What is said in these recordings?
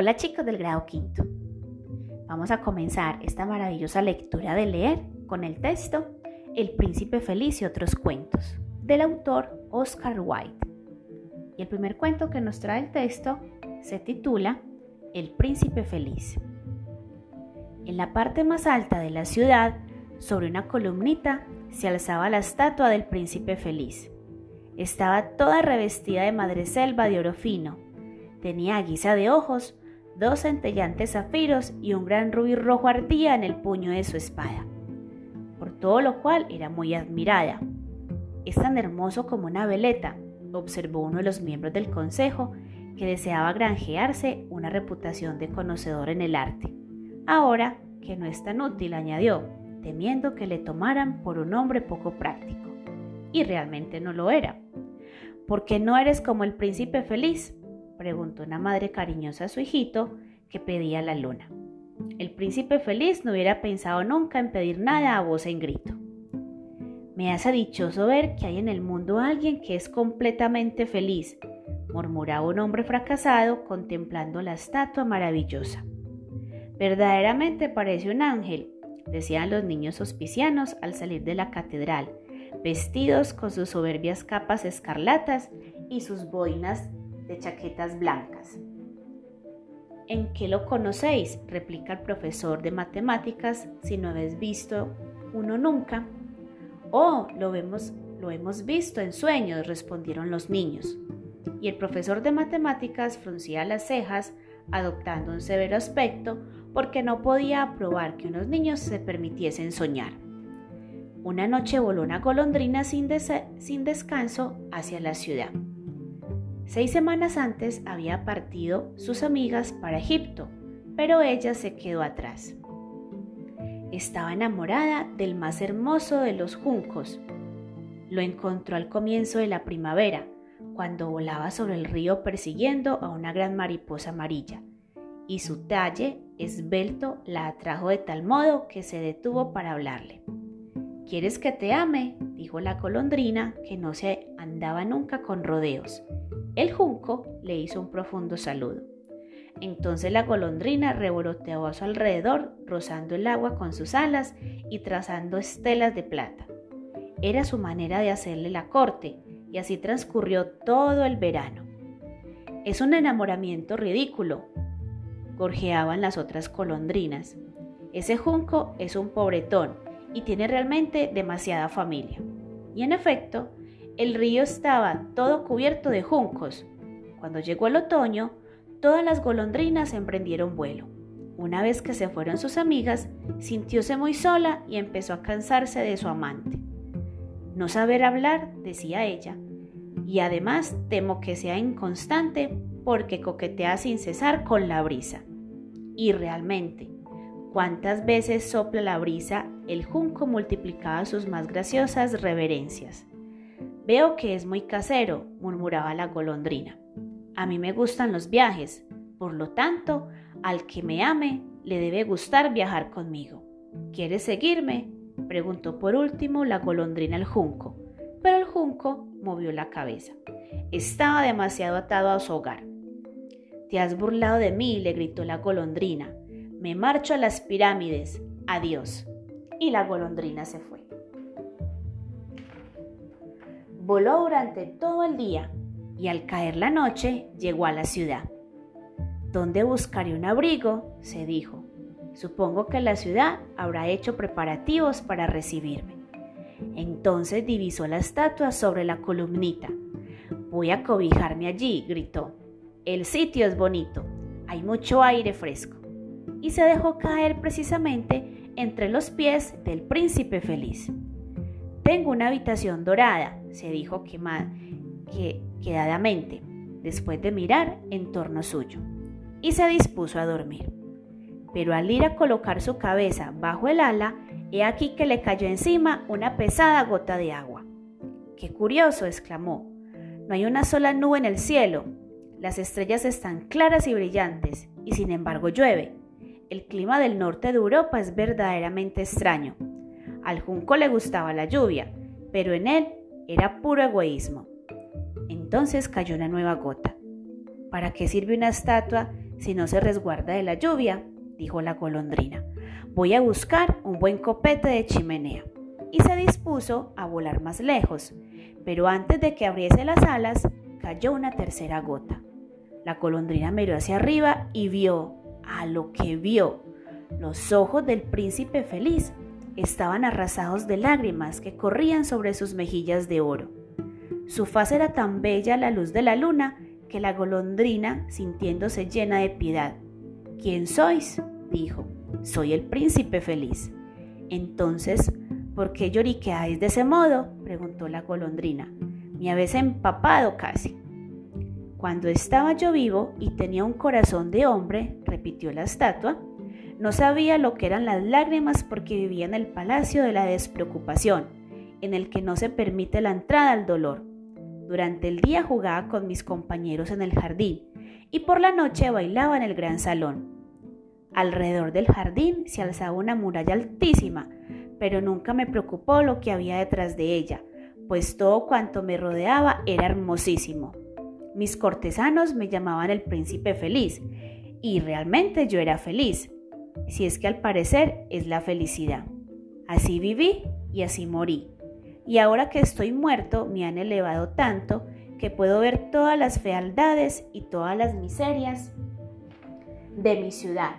Hola chicos del grado quinto. Vamos a comenzar esta maravillosa lectura de leer con el texto El príncipe feliz y otros cuentos del autor Oscar Wilde. Y el primer cuento que nos trae el texto se titula El príncipe feliz. En la parte más alta de la ciudad, sobre una columnita, se alzaba la estatua del príncipe feliz. Estaba toda revestida de madreselva de oro fino. Tenía a guisa de ojos dos centellantes zafiros y un gran rubí rojo ardía en el puño de su espada, por todo lo cual era muy admirada. Es tan hermoso como una veleta, observó uno de los miembros del consejo, que deseaba granjearse una reputación de conocedor en el arte. Ahora que no es tan útil, añadió, temiendo que le tomaran por un hombre poco práctico. Y realmente no lo era. ¿Por qué no eres como el príncipe feliz? Preguntó una madre cariñosa a su hijito que pedía la luna. El príncipe feliz no hubiera pensado nunca en pedir nada a voz en grito. Me hace dichoso ver que hay en el mundo alguien que es completamente feliz, murmuraba un hombre fracasado contemplando la estatua maravillosa. Verdaderamente parece un ángel, decían los niños hospicianos al salir de la catedral, vestidos con sus soberbias capas escarlatas y sus boinas de chaquetas blancas. ¿En qué lo conocéis? replica el profesor de matemáticas si no habéis visto uno nunca. Oh, lo vemos, lo hemos visto en sueños, respondieron los niños. Y el profesor de matemáticas fruncía las cejas, adoptando un severo aspecto, porque no podía aprobar que unos niños se permitiesen soñar. Una noche voló una golondrina sin, sin descanso hacia la ciudad. Seis semanas antes había partido sus amigas para Egipto, pero ella se quedó atrás. Estaba enamorada del más hermoso de los juncos. Lo encontró al comienzo de la primavera, cuando volaba sobre el río persiguiendo a una gran mariposa amarilla, y su talle esbelto la atrajo de tal modo que se detuvo para hablarle. ¿Quieres que te ame? dijo la colondrina, que no se andaba nunca con rodeos. El junco le hizo un profundo saludo. Entonces la golondrina revoloteó a su alrededor, rozando el agua con sus alas y trazando estelas de plata. Era su manera de hacerle la corte, y así transcurrió todo el verano. Es un enamoramiento ridículo, gorjeaban las otras golondrinas. Ese junco es un pobretón y tiene realmente demasiada familia. Y en efecto, el río estaba todo cubierto de juncos. Cuando llegó el otoño, todas las golondrinas emprendieron vuelo. Una vez que se fueron sus amigas, sintióse muy sola y empezó a cansarse de su amante. No saber hablar, decía ella, y además temo que sea inconstante porque coquetea sin cesar con la brisa. Y realmente, cuántas veces sopla la brisa, el junco multiplicaba sus más graciosas reverencias. Veo que es muy casero, murmuraba la golondrina. A mí me gustan los viajes, por lo tanto, al que me ame le debe gustar viajar conmigo. ¿Quieres seguirme? preguntó por último la golondrina al junco, pero el junco movió la cabeza. Estaba demasiado atado a su hogar. Te has burlado de mí, le gritó la golondrina. Me marcho a las pirámides. Adiós. Y la golondrina se fue. Voló durante todo el día y al caer la noche llegó a la ciudad. ¿Dónde buscaré un abrigo? se dijo. Supongo que la ciudad habrá hecho preparativos para recibirme. Entonces divisó la estatua sobre la columnita. Voy a cobijarme allí, gritó. El sitio es bonito, hay mucho aire fresco. Y se dejó caer precisamente entre los pies del príncipe feliz. Tengo una habitación dorada, se dijo que, quedadamente, después de mirar en torno suyo, y se dispuso a dormir. Pero al ir a colocar su cabeza bajo el ala, he aquí que le cayó encima una pesada gota de agua. ¡Qué curioso! exclamó. No hay una sola nube en el cielo. Las estrellas están claras y brillantes, y sin embargo llueve. El clima del norte de Europa es verdaderamente extraño. Al junco le gustaba la lluvia, pero en él era puro egoísmo. Entonces cayó una nueva gota. ¿Para qué sirve una estatua si no se resguarda de la lluvia, dijo la golondrina. Voy a buscar un buen copete de chimenea. Y se dispuso a volar más lejos, pero antes de que abriese las alas, cayó una tercera gota. La golondrina miró hacia arriba y vio, a lo que vio, los ojos del príncipe feliz estaban arrasados de lágrimas que corrían sobre sus mejillas de oro. Su faz era tan bella a la luz de la luna que la golondrina, sintiéndose llena de piedad, ¿Quién sois? dijo. Soy el príncipe feliz. Entonces, ¿por qué lloriqueáis de ese modo? preguntó la golondrina. Me habéis empapado casi. Cuando estaba yo vivo y tenía un corazón de hombre, repitió la estatua, no sabía lo que eran las lágrimas porque vivía en el palacio de la despreocupación, en el que no se permite la entrada al dolor. Durante el día jugaba con mis compañeros en el jardín y por la noche bailaba en el gran salón. Alrededor del jardín se alzaba una muralla altísima, pero nunca me preocupó lo que había detrás de ella, pues todo cuanto me rodeaba era hermosísimo. Mis cortesanos me llamaban el príncipe feliz, y realmente yo era feliz, si es que al parecer es la felicidad. Así viví y así morí. Y ahora que estoy muerto me han elevado tanto que puedo ver todas las fealdades y todas las miserias de mi ciudad.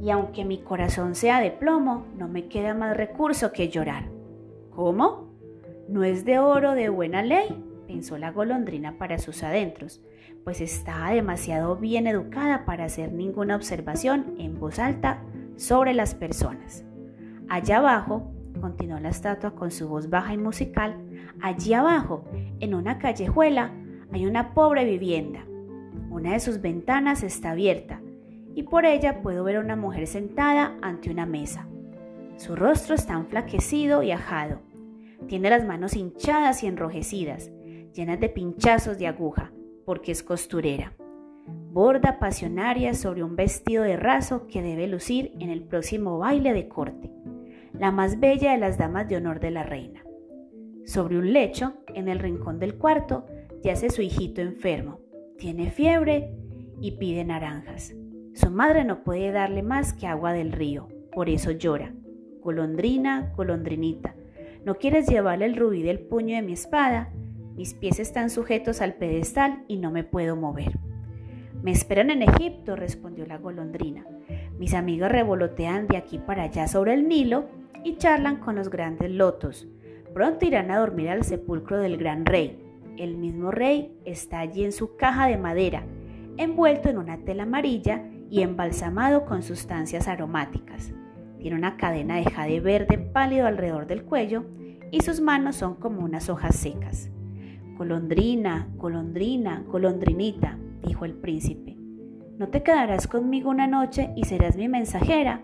Y aunque mi corazón sea de plomo, no me queda más recurso que llorar. ¿Cómo? ¿No es de oro de buena ley? Pensó la golondrina para sus adentros pues estaba demasiado bien educada para hacer ninguna observación en voz alta sobre las personas. Allá abajo, continuó la estatua con su voz baja y musical, allí abajo, en una callejuela, hay una pobre vivienda. Una de sus ventanas está abierta y por ella puedo ver a una mujer sentada ante una mesa. Su rostro está enflaquecido y ajado. Tiene las manos hinchadas y enrojecidas, llenas de pinchazos de aguja porque es costurera. Borda pasionaria sobre un vestido de raso que debe lucir en el próximo baile de corte, la más bella de las damas de honor de la reina. Sobre un lecho, en el rincón del cuarto, yace su hijito enfermo. Tiene fiebre y pide naranjas. Su madre no puede darle más que agua del río, por eso llora. Golondrina, golondrinita, ¿no quieres llevarle el rubí del puño de mi espada? Mis pies están sujetos al pedestal y no me puedo mover. Me esperan en Egipto, respondió la golondrina. Mis amigos revolotean de aquí para allá sobre el Nilo y charlan con los grandes lotos. Pronto irán a dormir al sepulcro del gran rey. El mismo rey está allí en su caja de madera, envuelto en una tela amarilla y embalsamado con sustancias aromáticas. Tiene una cadena de jade verde pálido alrededor del cuello y sus manos son como unas hojas secas. Golondrina, golondrina, golondrinita, dijo el príncipe, ¿no te quedarás conmigo una noche y serás mi mensajera?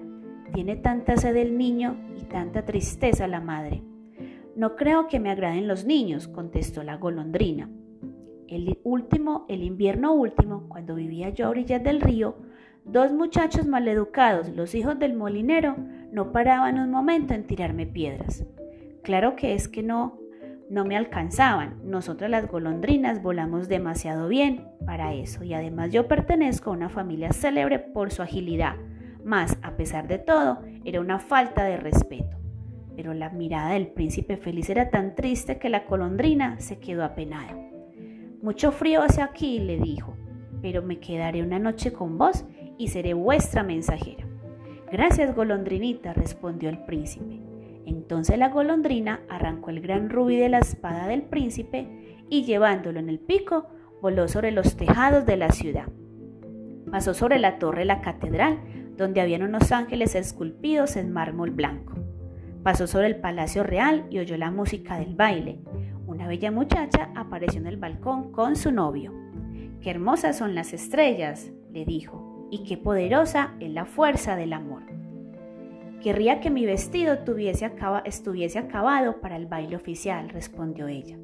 Tiene tanta sed el niño y tanta tristeza la madre. No creo que me agraden los niños, contestó la golondrina. El último, el invierno último, cuando vivía yo a orillas del río, dos muchachos maleducados, los hijos del molinero, no paraban un momento en tirarme piedras. Claro que es que no no me alcanzaban. Nosotras las golondrinas volamos demasiado bien para eso y además yo pertenezco a una familia célebre por su agilidad. Mas, a pesar de todo, era una falta de respeto. Pero la mirada del príncipe feliz era tan triste que la golondrina se quedó apenada. Mucho frío hace aquí, le dijo, pero me quedaré una noche con vos y seré vuestra mensajera. Gracias, golondrinita, respondió el príncipe. Entonces la golondrina arrancó el gran rubí de la espada del príncipe y llevándolo en el pico, voló sobre los tejados de la ciudad. Pasó sobre la torre de la catedral, donde habían unos ángeles esculpidos en mármol blanco. Pasó sobre el palacio real y oyó la música del baile. Una bella muchacha apareció en el balcón con su novio. Qué hermosas son las estrellas, le dijo, y qué poderosa es la fuerza del amor. Querría que mi vestido estuviese acabado para el baile oficial, respondió ella.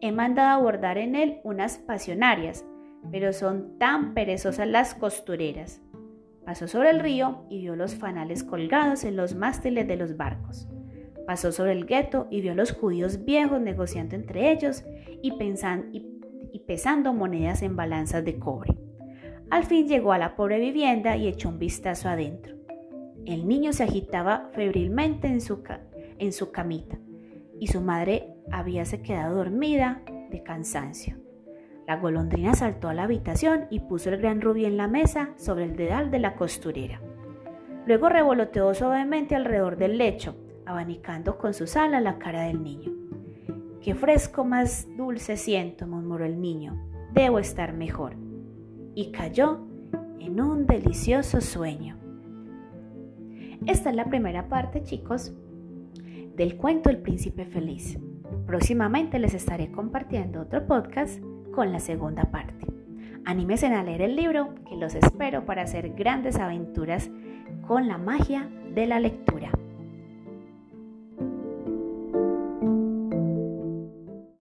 He mandado a bordar en él unas pasionarias, pero son tan perezosas las costureras. Pasó sobre el río y vio los fanales colgados en los mástiles de los barcos. Pasó sobre el gueto y vio a los judíos viejos negociando entre ellos y, y pesando monedas en balanzas de cobre. Al fin llegó a la pobre vivienda y echó un vistazo adentro. El niño se agitaba febrilmente en su, en su camita y su madre habíase quedado dormida de cansancio. La golondrina saltó a la habitación y puso el gran rubí en la mesa sobre el dedal de la costurera. Luego revoloteó suavemente alrededor del lecho, abanicando con sus alas la cara del niño. Qué fresco más dulce siento, murmuró el niño. Debo estar mejor. Y cayó en un delicioso sueño. Esta es la primera parte, chicos, del cuento El príncipe feliz. Próximamente les estaré compartiendo otro podcast con la segunda parte. Anímense a leer el libro que los espero para hacer grandes aventuras con la magia de la lectura.